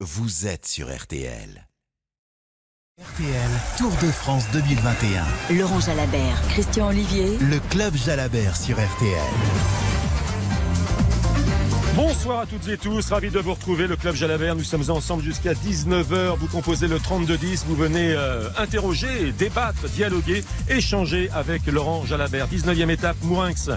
vous êtes sur RTL. RTL Tour de France 2021. Laurent Jalabert, Christian Olivier. Le club Jalabert sur RTL. Bonsoir à toutes et tous, ravi de vous retrouver, le Club Jalabert. Nous sommes ensemble jusqu'à 19h. Vous composez le 32-10, vous venez euh, interroger, débattre, dialoguer, échanger avec Laurent Jalabert. 19e étape, Mourinx,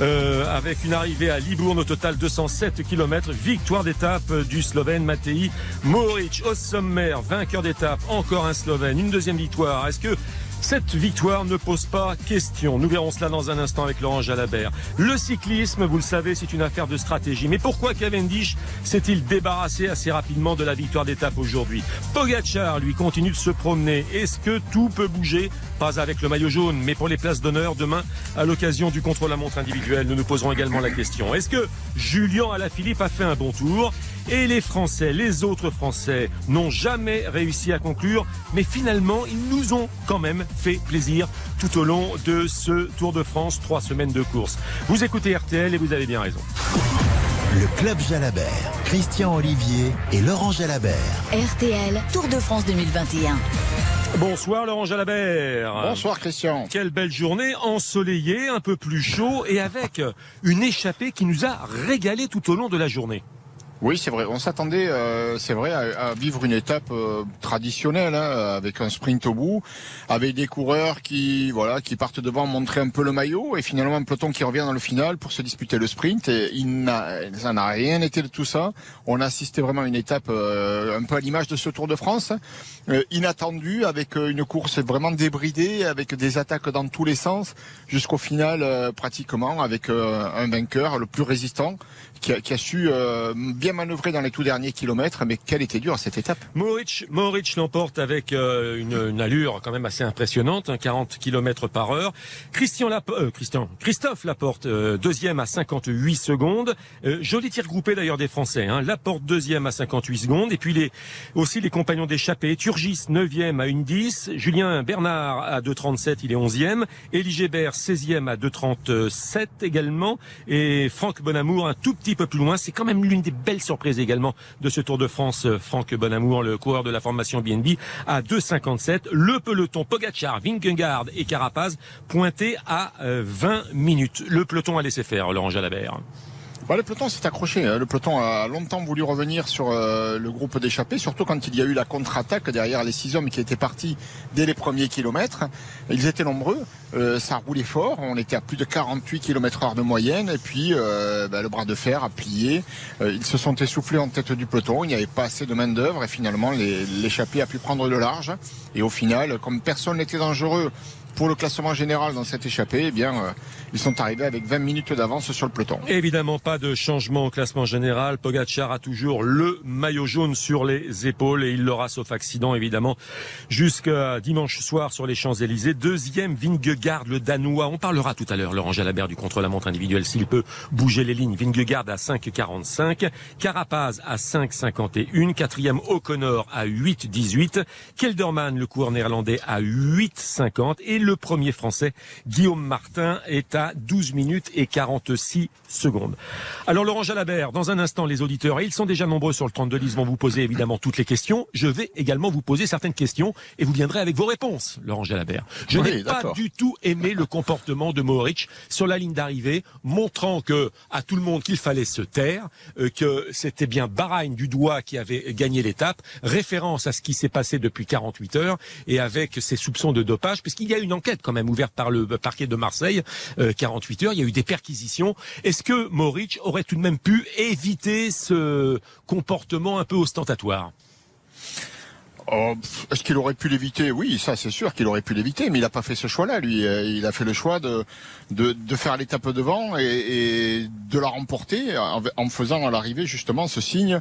euh, avec une arrivée à Libourne, au total 207 km. Victoire d'étape du Slovène Matei Moric au sommaire, vainqueur d'étape, encore un Slovène, une deuxième victoire. Est-ce que cette victoire ne pose pas question. Nous verrons cela dans un instant avec Laurent Jalabert. Le cyclisme, vous le savez, c'est une affaire de stratégie. Mais pourquoi Cavendish s'est-il débarrassé assez rapidement de la victoire d'étape aujourd'hui? Pogacar, lui, continue de se promener. Est-ce que tout peut bouger? Pas avec le maillot jaune, mais pour les places d'honneur demain, à l'occasion du contre-la-montre individuel, nous nous poserons également la question. Est-ce que Julien Alaphilippe a fait un bon tour? Et les Français, les autres Français, n'ont jamais réussi à conclure, mais finalement, ils nous ont quand même fait plaisir tout au long de ce Tour de France, trois semaines de course. Vous écoutez RTL et vous avez bien raison. Le club Jalabert, Christian Olivier et Laurent Jalabert. RTL, Tour de France 2021. Bonsoir Laurent Jalabert. Bonsoir Christian. Quelle belle journée, ensoleillée, un peu plus chaud et avec une échappée qui nous a régalé tout au long de la journée. Oui, c'est vrai. On s'attendait, euh, c'est vrai, à, à vivre une étape euh, traditionnelle, hein, avec un sprint au bout, avec des coureurs qui, voilà, qui partent devant montrer un peu le maillot, et finalement un peloton qui revient dans le final pour se disputer le sprint. Et il ça n'a rien été de tout ça. On a assisté vraiment à une étape euh, un peu à l'image de ce Tour de France, euh, inattendu, avec euh, une course vraiment débridée, avec des attaques dans tous les sens, jusqu'au final euh, pratiquement avec un vainqueur, le plus résistant, qui a, qui a su euh, bien manœuvrer dans les tout derniers kilomètres, mais quelle était dure cette étape? Moric l'emporte avec euh, une, une allure quand même assez impressionnante, hein, 40 km par heure. Christian Lap euh, Christian, Christophe Laporte, euh, deuxième à 58 secondes. Euh, joli tir groupé d'ailleurs des Français. Hein. Laporte deuxième à 58 secondes. Et puis les, aussi les compagnons d'échappée. Turgis neuvième à 1,10. Julien Bernard à 2,37, il est onzième. Élie Gébert 16e à 2,37 également. Et Franck Bonamour un tout petit peu plus loin. C'est quand même l'une des belles surprises également de ce Tour de France. euh, Franck Bonamour, le coureur de la formation BNB, à 2,57. Le peloton Pogacar, Vingegaard et Carapaz pointé à euh, 20 minutes. Le peloton a laissé faire, Laurent Jalabert. Bah, le peloton s'est accroché. hein. Le peloton a longtemps voulu revenir sur euh, le groupe d'échappés, surtout quand il y a eu la contre-attaque derrière les six hommes qui étaient partis dès les premiers kilomètres. Ils étaient nombreux, euh, ça roulait fort. On était à plus de 48 km heure de moyenne. Et puis euh, bah, le bras de fer a plié. Euh, ils se sont essoufflés en tête du peloton. Il n'y avait pas assez de main d'œuvre et finalement l'échappée a pu prendre le large. Et au final, comme personne n'était dangereux pour le classement général dans cette échappée, eh bien, euh, ils sont arrivés avec 20 minutes d'avance sur le peloton. Évidemment pas de changement au classement général. Pogacar a toujours le maillot jaune sur les épaules et il l'aura sauf accident évidemment jusqu'à dimanche soir sur les Champs-Élysées. Deuxième Vingegaard le danois. On parlera tout à l'heure Laurent Jalabert du contre-la-montre individuel s'il peut bouger les lignes. Vingegaard à 5,45. Carapaz à 5,51. Quatrième O'Connor à 8,18. Kelderman le coureur néerlandais à 8,50 et le premier français Guillaume Martin est à 12 minutes et 46 secondes. Alors Laurent Jalabert, dans un instant les auditeurs, et ils sont déjà nombreux sur le 32 10 vont vous poser évidemment toutes les questions. Je vais également vous poser certaines questions et vous viendrez avec vos réponses, Laurent Jalabert. Je Oui, n'ai pas du tout aimé le comportement de Mohoric sur la ligne d'arrivée, montrant que à tout le monde qu'il fallait se taire, euh, que c'était bien Bahreïn du doigt qui avait gagné l'étape, référence à ce qui s'est passé depuis 48 heures et avec ses soupçons de dopage, puisqu'il y a une enquête quand même ouverte par le parquet de Marseille, euh, 48 heures, il y a eu des perquisitions. Est-ce que Mohoric aurait tout de même pu éviter ce comportement un peu ostentatoire? Oh, Est-ce qu'il aurait pu l'éviter? Oui, ça c'est sûr qu'il aurait pu l'éviter, mais il n'a pas fait ce choix-là. Lui, Euh, il a fait le choix de de, faire l'étape devant et, de la remporter en, faisant à l'arrivée justement ce signe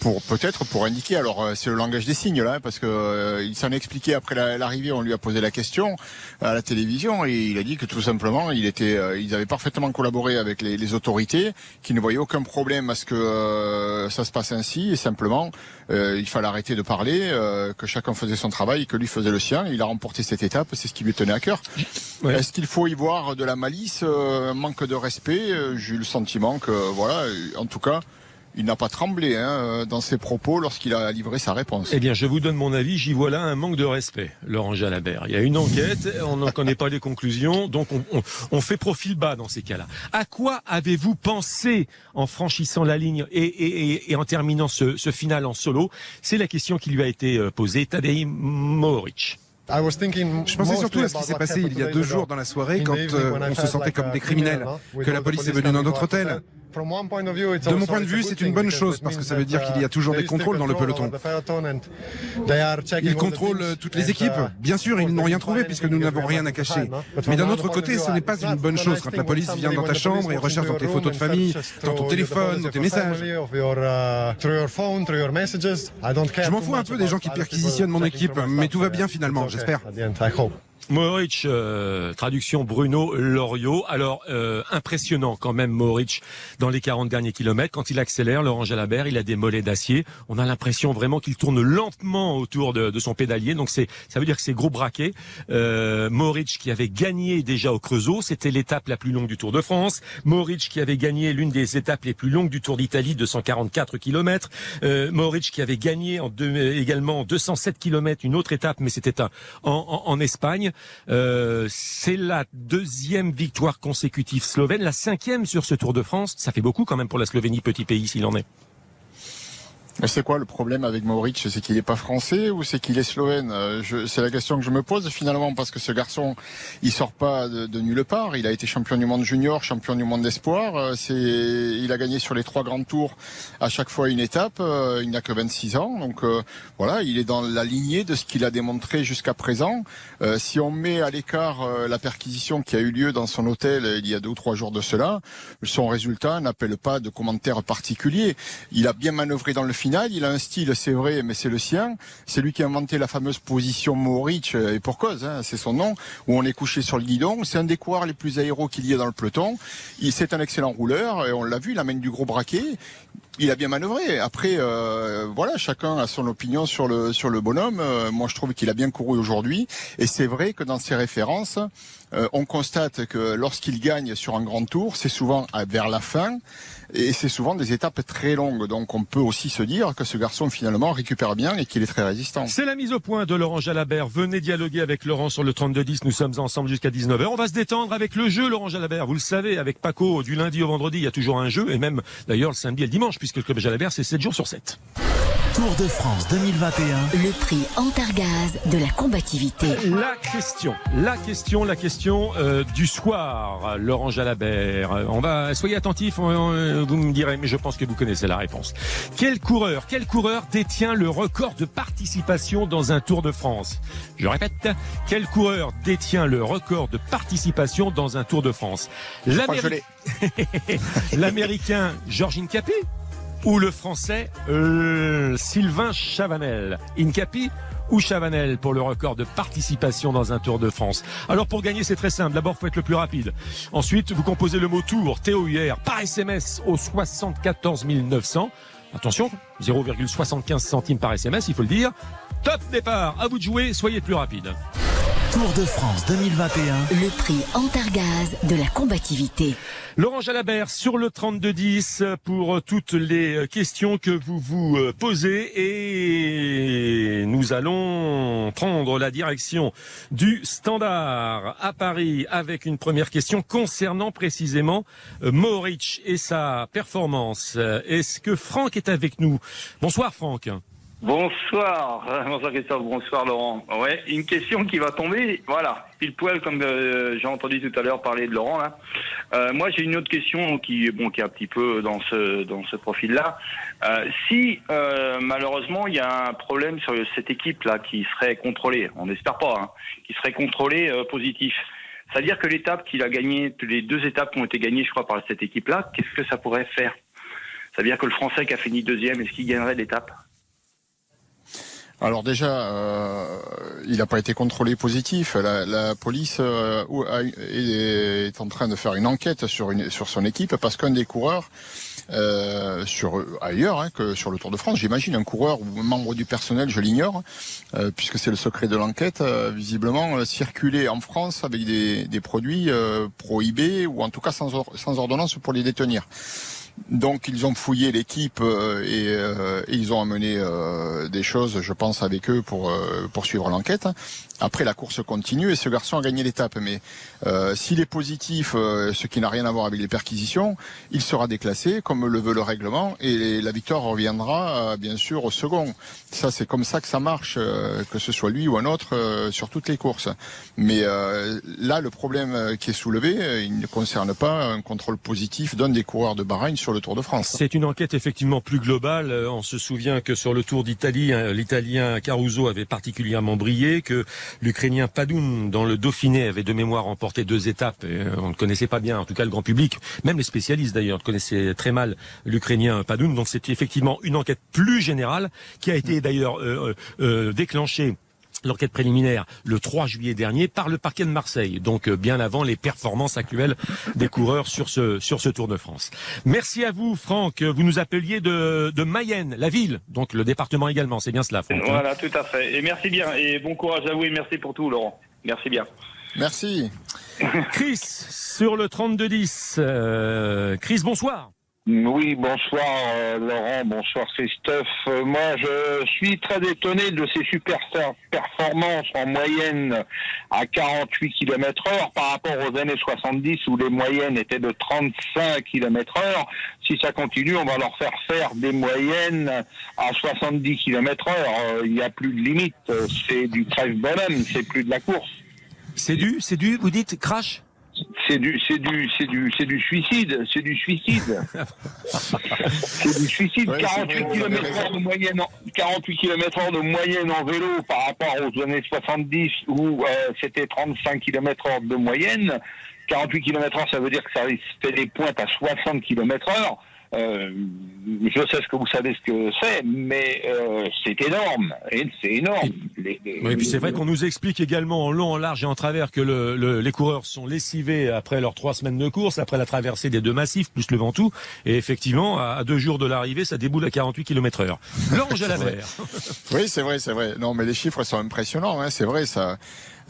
pour peut-être pour indiquer. Alors euh, c'est le langage des signes là, hein, parce que euh, il s'en est expliqué après la- l'arrivée. On lui a posé la question à la télévision et il a dit que tout simplement, il était, ils avaient parfaitement collaboré avec les, les autorités, qui ne voyaient aucun problème à ce que ça se passe ainsi et simplement il fallait arrêter de parler, euh, que chacun faisait son travail, que lui faisait le sien. Il a remporté cette étape, c'est ce qui lui tenait à cœur. Ouais. Est-ce qu'il faut y voir de la malice, euh, un manque de respect Euh, J'ai eu le sentiment que, voilà, en tout cas, il n'a pas tremblé hein, dans ses propos lorsqu'il a livré sa réponse. Eh bien, je vous donne mon avis. J'y vois là un manque de respect, Laurent Jalabert. Il y a une enquête, on n'en connaît pas les conclusions, donc on, fait profil bas dans ces cas-là. À quoi avez-vous pensé en franchissant la ligne et, en terminant ce, ce final en solo? C'est la question qui lui a été euh, posée. Tadej Moric. Je pensais surtout à ce qui s'est passé il y a deux jours dans la soirée quand euh, on se sentait comme des criminels, que la police est venue dans notre hôtel. De mon point de vue, c'est une bonne chose parce que ça veut dire qu'il y a toujours des contrôles dans le peloton. Ils contrôlent toutes les équipes. Bien sûr, ils n'ont rien trouvé puisque nous n'avons rien à cacher. Mais d'un autre côté, ce n'est pas une bonne chose quand la police vient dans ta chambre et recherche dans tes photos de famille, dans ton téléphone, dans tes messages. Je m'en fous un peu des gens qui perquisitionnent mon équipe, mais tout va bien finalement, j'espère. Mohoric, euh, traduction Bruno Loriot. Alors, euh, impressionnant quand même Mohoric dans les 40 derniers kilomètres. Quand il accélère, Laurent Jalabert, il a des mollets d'acier. On a l'impression vraiment qu'il tourne lentement autour de, son pédalier. Donc, c'est, ça veut dire que c'est gros braqué. Euh, qui avait gagné déjà au Creusot, c'était l'étape la plus longue du Tour de France. Mohoric qui avait gagné l'une des étapes les plus longues du Tour d'Italie, 244 kilomètres. Euh, Mohoric qui avait gagné en deux, également 207 kilomètres, une autre étape, mais c'était en Espagne. Euh, c'est la deuxième victoire consécutive slovène, la cinquième sur ce Tour de France. Ça fait beaucoup quand même pour la Slovénie, petit pays s'il en est. C'est quoi le problème avec Mauric C'est qu'il n'est pas français ou c'est qu'il est slovène? Euh, C'est la question que je me pose finalement parce que ce garçon, il sort pas de, nulle part. Il a été champion du monde junior, champion du monde d'espoir. Euh, il a gagné sur les trois grands tours à chaque fois une étape. Euh, il n'a que 26 ans, donc voilà, il est dans la lignée de ce qu'il a démontré jusqu'à présent. si on met à l'écart la perquisition qui a eu lieu dans son hôtel il y a deux ou trois jours de cela, son résultat n'appelle pas de commentaires particuliers. Il a bien manœuvré dans le final. Il a un style, c'est vrai, mais c'est le sien. C'est lui qui a inventé la fameuse position Moritz, euh, et pour cause, hein, c'est son nom, où on est couché sur le guidon. C'est un des coureurs les plus aéros qu'il y ait dans le peloton. C'est un excellent rouleur, et on l'a vu, il amène du gros braquet il a bien manœuvré. Après, euh, voilà, chacun a son opinion sur le sur le bonhomme. Euh, moi, je trouve qu'il a bien couru aujourd'hui, et c'est vrai que dans ses références, on constate que lorsqu'il gagne sur un grand tour, c'est souvent vers la fin et c'est souvent des étapes très longues. Donc on peut aussi se dire que ce garçon finalement récupère bien et qu'il est très résistant. C'est la mise au point de Laurent Jalabert. Venez dialoguer avec Laurent sur le 32-10. Nous sommes ensemble jusqu'à 19h. On va se détendre avec le jeu, Laurent Jalabert. Vous le savez, avec Paco, du lundi au vendredi, il y a toujours un jeu. Et même d'ailleurs le samedi et le dimanche, puisque le club Jalabert, c'est 7 jours sur 7. Tour de France 2021. Le prix Antargaz de la combativité. La question, la question, la question euh, du soir, Laurent Jalabert. On va, soyez attentifs, vous me direz, mais je pense que vous connaissez la réponse. Quel coureur, quel coureur détient le record de participation dans un Tour de France? Je répète, quel coureur détient le record de participation dans un Tour de France? L'Américain Georgine Capet? Ou le français euh, Sylvain Chavanel. Incapi ou Chavanel pour le record de participation dans un Tour de France. Alors pour gagner, c'est très simple. D'abord, faut être le plus rapide. Ensuite, vous composez le mot Tour, T-O-U-R, par SMS au 74 900. Attention, 0,75 centimes par SMS, il faut le dire. Top départ, à vous de jouer, soyez plus rapide. Tour de France 2021. Le prix Antargaz de la combativité. Laurent Jalabert sur le 3210 pour toutes les questions que vous vous euh, posez et nous allons prendre la direction du standard à Paris avec une première question concernant précisément euh, Moritz et sa performance. Est-ce que Franck est avec nous? Bonsoir Franck. Bonsoir, bonsoir Christophe, bonsoir Laurent. Ouais, une question qui va tomber, voilà, pile poil comme euh, j'ai entendu tout à l'heure parler de Laurent là. Euh, moi j'ai une autre question qui bon qui est un petit peu dans ce dans ce profil là. Euh, si malheureusement il y a un problème sur cette équipe là qui serait contrôlée, on n'espère pas, hein, qui serait contrôlée positif. C'est-à-dire que l'étape qu'il a gagnée, les deux étapes qui ont été gagnées, je crois, par cette équipe-là, qu'est-ce que ça pourrait faire? C'est-à-dire que le Français qui a fini deuxième, est-ce qu'il gagnerait l'étape? Alors déjà, euh, il n'a pas été contrôlé positif. La, police euh, est, en train de faire une enquête sur, son équipe parce qu'un des coureurs, euh, sur ailleurs hein, que sur le Tour de France, j'imagine un coureur ou un membre du personnel, je l'ignore, puisque c'est le secret de l'enquête, visiblement circuler en France avec des, produits prohibés ou en tout cas sans ordonnance pour les détenir. Donc ils ont fouillé l'équipe et, ils ont amené des choses, je pense, avec eux pour poursuivre l'enquête. Après, la course continue et ce garçon a gagné l'étape. Mais euh, s'il est positif, euh, ce qui n'a rien à voir avec les perquisitions, il sera déclassé comme le veut le règlement et la victoire reviendra euh, bien sûr au second. Ça, c'est comme ça que ça marche, que ce soit lui ou un autre sur toutes les courses. Mais là, le problème qui est soulevé, il ne concerne pas un contrôle positif d'un des coureurs de Bahreïn sur le Tour de France. C'est une enquête effectivement plus globale. On se souvient que sur le Tour d'Italie, hein, l'Italien Caruso avait particulièrement brillé, que L'Ukrainien Padoun, dans le Dauphiné, avait de mémoire remporté deux étapes. Et on ne connaissait pas bien, en tout cas le grand public, même les spécialistes d'ailleurs, connaissaient très mal l'Ukrainien Padoun. Donc c'était effectivement une enquête plus générale qui a été d'ailleurs euh, euh, euh déclenchée l'enquête préliminaire le 3 juillet dernier par le parquet de Marseille, donc euh, bien avant les performances actuelles des coureurs sur ce, sur ce Tour de France. Merci à vous Franck, vous nous appeliez de, de Mayenne, la ville, donc le département également, c'est bien cela Franck hein Voilà, tout à fait. Et merci bien, et bon courage à vous et merci pour tout Laurent. Merci bien. Merci. Chris, sur le 32-10. Euh, Chris, bonsoir. Oui, bonsoir euh, Laurent, bonsoir Christophe. Euh, moi, je suis très étonné de ces super performances en moyenne à 48 km heure par rapport aux années 70 où les moyennes étaient de 35 km heure. Si ça continue, on va leur faire faire des moyennes à 70 km heure. Euh, il n'y a plus de limite. C'est du crève-bonhomme, c'est plus de la course. C'est du, c'est du, vous dites crash? C'est du, c'est du, c'est du, c'est du suicide, c'est du suicide. c'est du suicide. 48 km heure de moyenne, 48 km de moyenne en vélo par rapport aux années 70 où euh, c'était 35 km heure de moyenne. 48 km heure, ça veut dire que ça fait des pointes à 60 km heure. Euh, je sais ce que vous savez ce que c'est, mais euh, c'est énorme. C'est énorme. oui, puis c'est vrai qu'on nous explique également en long, en large et en travers que le, les coureurs sont lessivés après leurs trois semaines de course, après la traversée des deux massifs, plus le Ventoux. Et effectivement, à, deux jours de l'arrivée, ça déboule à 48 km heure. L'ange à la mer. oui, c'est vrai, c'est vrai. Non, mais les chiffres sont impressionnants. Hein, c'est vrai, ça.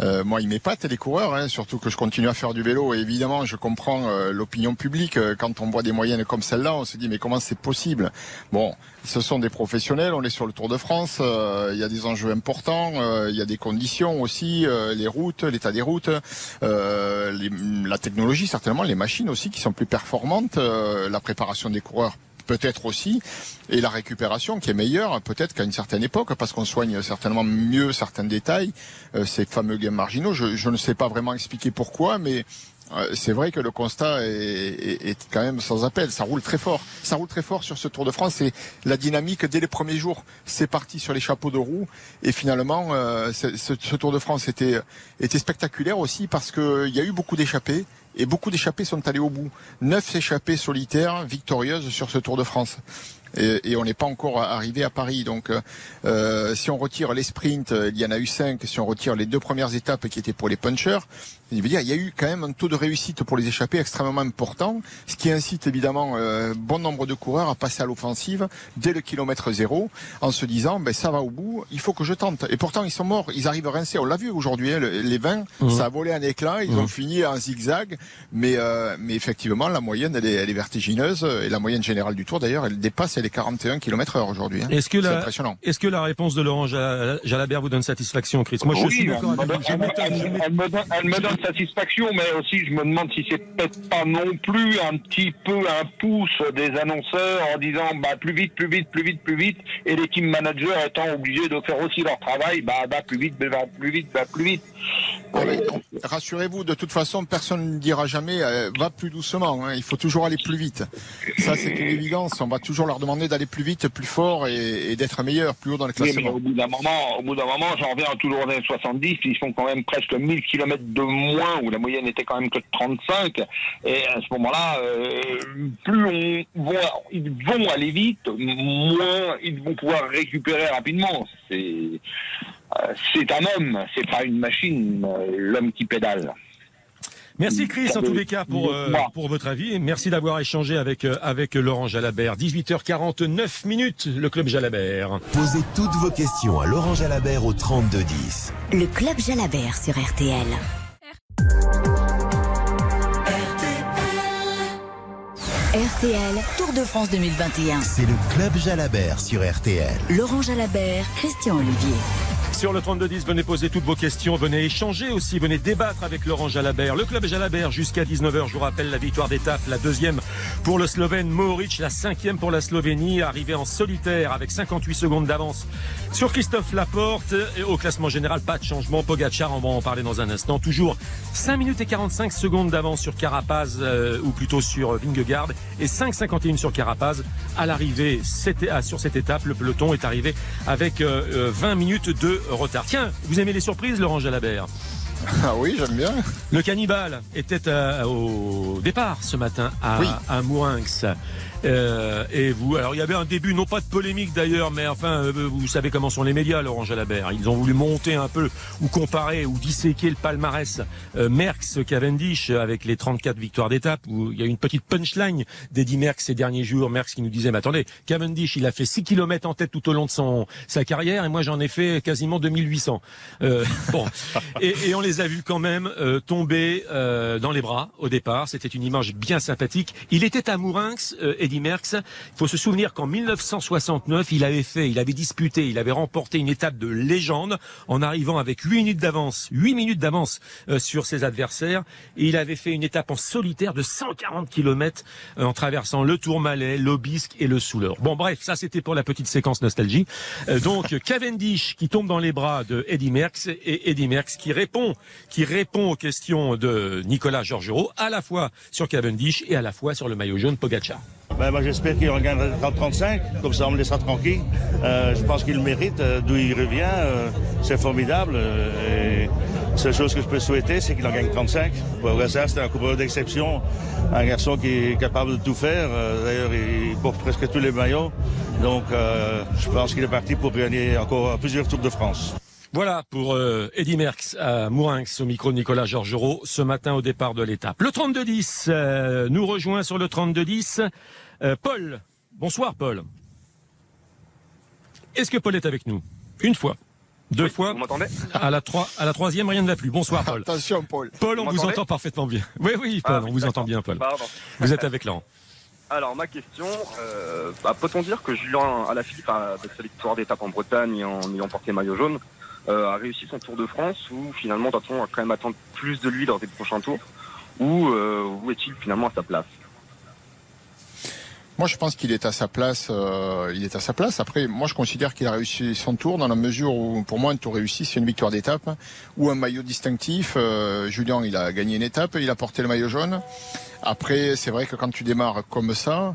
Euh, moi, il m'épate les coureurs, hein, surtout que je continue à faire du vélo. Et évidemment, je comprends euh, l'opinion publique. Euh, quand on voit des moyennes comme celle-là, on se dit mais comment c'est possible? Bon, ce sont des professionnels. On est sur le Tour de France. Il y a des enjeux importants. Il y a des conditions aussi, les routes, l'état des routes, la technologie certainement, les machines aussi qui sont plus performantes, la préparation des coureurs peut-être aussi, et la récupération qui est meilleure peut-être qu'à une certaine époque, parce qu'on soigne certainement mieux certains détails, euh, ces fameux gains marginaux. Je, ne sais pas vraiment expliquer pourquoi, mais c'est vrai que le constat est, quand même sans appel. Ça roule très fort. Ça roule très fort sur ce Tour de France. Et la dynamique dès les premiers jours, c'est parti sur les chapeaux de roue. Et finalement, euh, ce, Tour de France était, spectaculaire aussi parce qu'il y a eu beaucoup d'échappées et beaucoup d'échappées sont allées au bout. Neuf échappées solitaires victorieuses sur ce Tour de France. Et, et on n'est pas encore arrivé à Paris. Donc, euh, si on retire les sprints, il y en a eu cinq. Si on retire les deux premières étapes qui étaient pour les punchers, il veut dire, il y a eu quand même un taux de réussite pour les échappées extrêmement important, ce qui incite évidemment euh, bon nombre de coureurs à passer à l'offensive dès le kilomètre zéro, en se disant, ben ça va au bout, il faut que je tente. Et pourtant, ils sont morts, ils arrivent rincés. On l'a vu aujourd'hui, hein, les 20, mmh. ça a volé un éclat, ils ont mmh. fini en zigzag, mais euh, mais effectivement, la moyenne, elle est, elle est vertigineuse, et la moyenne générale du Tour, d'ailleurs, elle dépasse les 41 km heure aujourd'hui. Hein. Est-ce que la, impressionnant. Est-ce que la réponse de Laurent Jalabert vous donne satisfaction, Chris? Moi, je suis d'accord. Elle, me donne satisfaction, mais aussi je me demande si c'est peut-être pas non plus un petit peu un pouce des annonceurs en disant bah plus vite, plus vite, plus vite, plus vite, et les team managers étant obligés de faire aussi leur travail, bah, bah plus vite, bah, plus vite, bah plus vite. Rassurez-vous, de toute façon, personne ne dira jamais euh, va plus doucement. Hein. Il faut toujours aller plus vite. Ça, c'est une évidence. On va toujours leur demander d'aller plus vite, plus fort et, d'être meilleur, plus haut dans le classement. au bout d'un moment, au bout d'un moment, j'en reviens toujours aux années 70. Ils font quand même presque 1000 km de moins, où la moyenne était quand même que de 35. Et à ce moment-là, euh, plus on va, ils vont aller vite, moins ils vont pouvoir récupérer rapidement. C'est euh, c'est un homme, c'est pas une machine, euh, l'homme qui pédale. Merci Chris en tous les cas pour, euh, pour votre avis. Merci d'avoir échangé avec, avec Laurent Jalabert. 18h49 minutes, le Club Jalabert. Posez toutes vos questions à Laurent Jalabert au 3210. Le Club Jalabert sur RTL. RTL, Tour de France 2021. C'est le Club Jalabert sur RTL. Laurent Jalabert, Christian Olivier. Sur le 3210, venez poser toutes vos questions, venez échanger aussi, venez débattre avec Laurent Jalabert. Le club Jalabert jusqu'à 19h, je vous rappelle la victoire d'étape, la deuxième pour le Slovène Mohoric, la cinquième pour la Slovénie, arrivé en solitaire avec 58 secondes d'avance sur Christophe Laporte. Au classement général, pas de changement. Pogacar, on va en parler dans un instant. Toujours 5 minutes et 45 secondes d'avance sur Carapaz, euh, ou plutôt sur Vingegaard, et 5,51 sur Carapaz. À l'arrivée sur cette étape, le peloton est arrivé avec 20 euh, euh, minutes de retard. Tiens, vous aimez les surprises, Laurent Jalabert? ah oui, j'aime bien. Le cannibale était au départ ce matin à, à Mourinx. Euh, et vous, alors il y avait un début, non pas de polémique d'ailleurs, mais enfin, euh, vous savez comment sont les médias, Laurent Jalabert. Ils ont voulu monter un peu, ou comparer, ou disséquer le palmarès euh, Merckx Cavendish avec les 34 victoires d'étape, où il y a une petite punchline d'Eddie Merckx ces derniers jours. Merckx qui nous disait, mais attendez, Cavendish, il a fait 6 km en tête tout au long de son sa carrière, et moi j'en ai fait quasiment 2800. Euh, bon, et, et, on les a vus quand même tomber dans les bras au départ. C'était une image bien sympathique. Il était à Mourinx, Eddie Il faut se souvenir qu'en 1969, il avait fait, il avait disputé, il avait remporté une étape de légende en arrivant avec 8 minutes d'avance, 8 minutes d'avance euh, sur ses adversaires. Et il avait fait une étape en solitaire de 140 km euh, en traversant le Tourmalet, l'Aubisque et le Souleur. Bon, bref, ça c'était pour la petite séquence nostalgie. Euh, donc Cavendish qui tombe dans les bras de Eddie Merckx et Eddie Merckx qui répond, qui répond aux questions de Nicolas Georgerot à la fois sur Cavendish et à la fois sur le maillot jaune Pogacar. Ben, moi, j'espère qu'il regagnera 35, comme ça on me laissera tranquille. Euh, je pense qu'il mérite, euh, d'où il revient, euh, c'est formidable. et la seule chose que je peux souhaiter, c'est qu'il en gagne 35. Pour c'est un coureur d'exception, un garçon qui est capable de tout faire. D'ailleurs, il porte presque tous les maillots. Donc, je pense qu'il est parti pour gagner encore plusieurs Tours de France. Voilà pour Eddy Merckx à Mourinx au micro de Nicolas Georgerot ce matin au départ de l'étape. Le 32-10 nous rejoint sur le 32-10 euh, Paul, bonsoir Paul. Est-ce que Paul est avec nous? Une fois. Deux fois. Vous m'entendez? À la, à la troisième, rien ne va plus. Bonsoir, Paul. Attention, Paul. Paul, on vous, entend parfaitement bien. Oui, oui, Paul, ah, on vous entend bien, Paul. Vous êtes avec Laurent. Alors, ma question, euh, bah, peut-on dire que Julien Alaphilippe, avec sa victoire d'étape en Bretagne en ayant porté maillot jaune, euh, a réussi son Tour de France ou finalement doit-on quand même attendre plus de lui dans des prochains tours ou où est-il finalement à sa place? Moi, je pense qu'il est à sa place. Euh, il est à sa place. Après, moi, je considère qu'il a réussi son tour dans la mesure où, pour moi, un tour réussi, c'est une victoire d'étape ou un maillot distinctif. Euh, Julien, il a gagné une étape, il a porté le maillot jaune. Après, c'est vrai que quand tu démarres comme ça,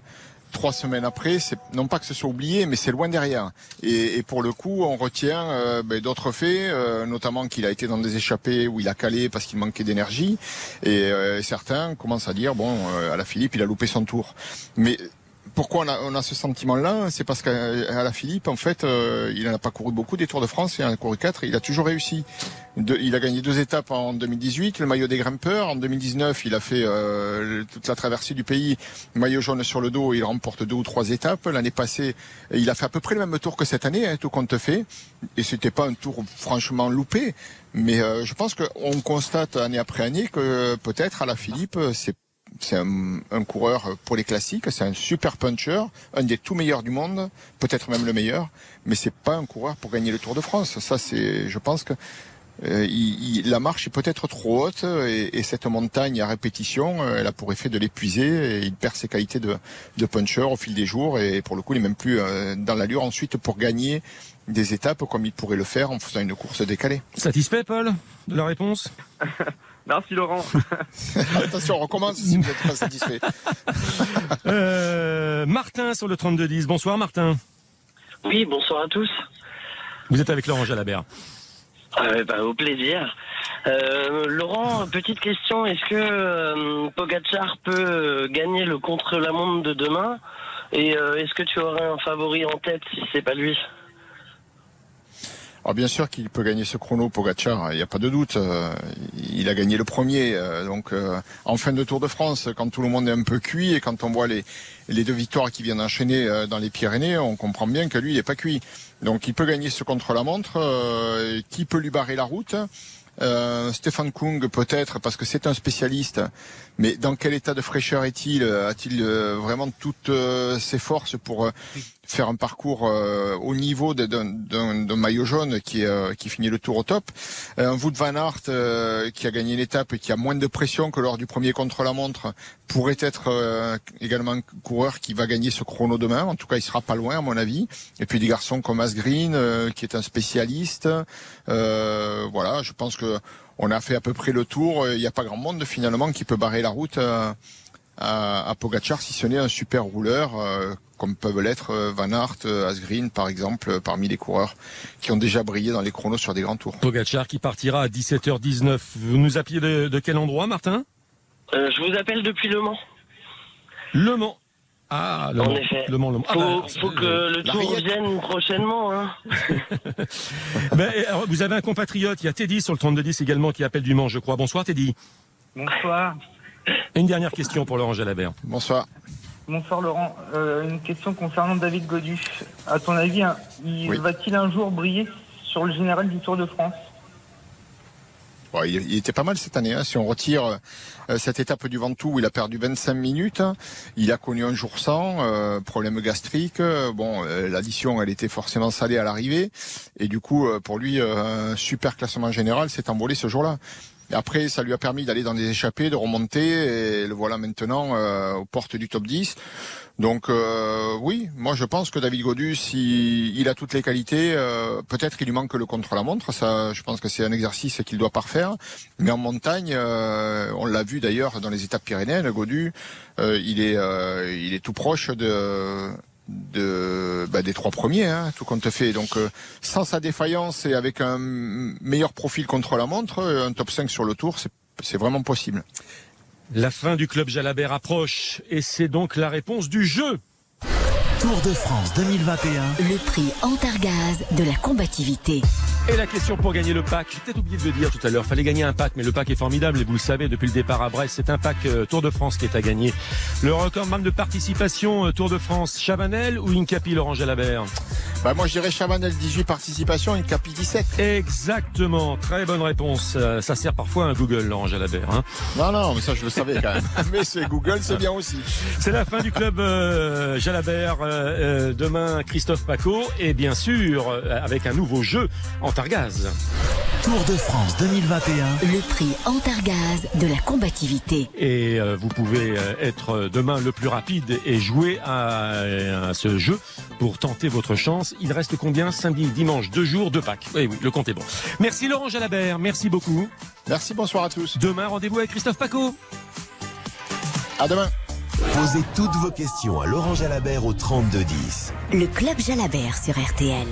trois semaines après, c'est non pas que ce soit oublié, mais c'est loin derrière. Et, et, pour le coup, on retient euh, ben, d'autres faits, euh, notamment qu'il a été dans des échappées où il a calé parce qu'il manquait d'énergie. Et euh, certains commencent à dire bon, à la Philippe, il a loupé son tour. Mais pourquoi on a, on a ce sentiment-là? C'est parce qu'à la Philippe, en fait, euh, il n'a pas couru beaucoup des Tours de France, il en a couru quatre, il a toujours réussi. il a gagné deux étapes en 2018, le maillot des grimpeurs. En 2019, il a fait euh, toute la traversée du pays, maillot jaune sur le dos, il remporte deux ou trois étapes. L'année passée, il a fait à peu près le même tour que cette année, hein, tout compte fait. Et c'était pas un tour franchement loupé. Mais euh, je pense qu'on constate année après année que peut-être à la Philippe, c'est c'est un, coureur pour les classiques, c'est un super puncher, un des tout meilleurs du monde, peut-être même le meilleur, mais c'est pas un coureur pour gagner le Tour de France. Ça, c'est, je pense que euh, la marche est peut-être trop haute et, cette montagne à répétition, euh, elle a pour effet de l'épuiser et il perd ses qualités de, de puncher au fil des jours et pour le coup, il n'est même plus euh, dans l'allure ensuite pour gagner des étapes comme il pourrait le faire en faisant une course décalée. Satisfait, Paul, de la réponse? Merci Laurent. Attention, on recommence si vous n'êtes pas satisfait. Euh, Martin sur le 32-10. Bonsoir Martin. Oui, bonsoir à tous. Vous êtes avec Laurent Jalabert. Euh, bah, au plaisir. Euh, Laurent, petite question. Est-ce que euh, Pogachar peut gagner le contre-la-montre de demain? Et est-ce que tu aurais un favori en tête si c'est pas lui? Alors bien sûr qu'il peut gagner ce chrono Pogacar, il n'y a pas de doute. Euh, il a gagné le premier, euh, donc euh, en fin de Tour de France, quand tout le monde est un peu cuit et quand on voit les, deux victoires qui viennent enchaîner dans les Pyrénées, on comprend bien que lui, il n'est pas cuit. Donc il peut gagner ce contre-la-montre. qui peut lui barrer la route Euh, Stéphane Kung peut-être parce que c'est un spécialiste, mais dans quel état de fraîcheur est-il? A-t-il vraiment toutes ses forces pour faire un parcours au niveau d'un maillot jaune qui, qui finit le tour au top Un Wout van Aert qui a gagné l'étape et qui a moins de pression que lors du premier contre-la-montre pourrait être également un coureur qui va gagner ce chrono demain. En tout cas, il sera pas loin à mon avis. Et puis des garçons comme Asgreen qui est un spécialiste. voilà, je pense que on a fait à peu près le tour. Il n'y a pas grand monde finalement qui peut barrer la route euh, à, à Pogachar si ce n'est un super rouleur euh, comme peuvent l'être euh, Van Aert, Asgreen par exemple, parmi les coureurs qui ont déjà brillé dans les chronos sur des grands tours. Pogachar qui partira à 17h19. Vous nous appelez de quel endroit, Martin? Je vous appelle depuis Le Mans. Le Mans. Ah, le en effet. Le Mans, le ah, bah, Faut, que le tour revienne prochainement. Hein. ben, vous avez un compatriote, il y a Teddy sur le 3210 également qui appelle du Mans, je crois. Bonsoir Teddy. Bonsoir. Une dernière question pour Laurent Jalabert. Bonsoir. Bonsoir Laurent. Euh, une question concernant David Godu. À ton avis, hein, va-t-il un jour briller sur le général du Tour de France? Il, était pas mal cette année. Hein. Si on retire euh, cette étape du Ventoux où il a perdu 25 minutes, il a connu un jour sans, euh, problème gastrique. Bon, l'addition, elle était forcément salée à l'arrivée. Et du coup, pour lui, un super classement général s'est envolé ce jour-là. Après, ça lui a permis d'aller dans des échappées, de remonter, et le voilà maintenant aux portes du top 10. Donc euh, oui, moi je pense que David Godus, il, il a toutes les qualités. Euh, peut-être qu'il lui manque le contre-la-montre. Ça, je pense que c'est un exercice qu'il doit parfaire. Mais en montagne, euh, on l'a vu d'ailleurs dans les étapes pyrénéennes, Godus, il est, il est tout proche de de bah, des trois premiers, hein, tout compte fait. Donc sans sa défaillance et avec un meilleur profil contre la montre, un top 5 sur le tour, c'est vraiment possible. La fin du club Jalabert approche et c'est donc la réponse du jeu. Tour de France 2021. Le prix Antargaz de la combativité. Et la question pour gagner le pack, j'ai peut-être oublié de le dire tout à l'heure, fallait gagner un pack, mais le pack est formidable et vous le savez depuis le départ à Brest, c'est un pack euh, Tour de France qui est à gagner. Le record même de participation euh, Tour de France, Chavanel ou Incapi Laurent Jalabert? Bah moi je dirais Chavanel 18 participations, Incapi 17. Exactement, très bonne réponse. Euh, ça sert parfois à un Google Laurent Jalabert. Hein. Non non, mais ça je le savais quand même. mais c'est Google, c'est bien aussi. C'est la fin du club Jalabert. demain Christophe Paco et bien sûr avec un nouveau jeu en Antargaz. Tour de France 2021. Le prix Antargaz de la combativité. Et euh, vous pouvez euh, être demain le plus rapide et jouer à, ce jeu pour tenter votre chance. Il reste combien Samedi, dimanche, deux jours, deux packs. Oui, oui, le compte est bon. Merci Laurent Jalabert, merci beaucoup. Merci, bonsoir à tous. Demain, rendez-vous avec Christophe Paco. À demain. Posez toutes vos questions à Laurent Jalabert au 3210. Le club Jalabert sur RTL.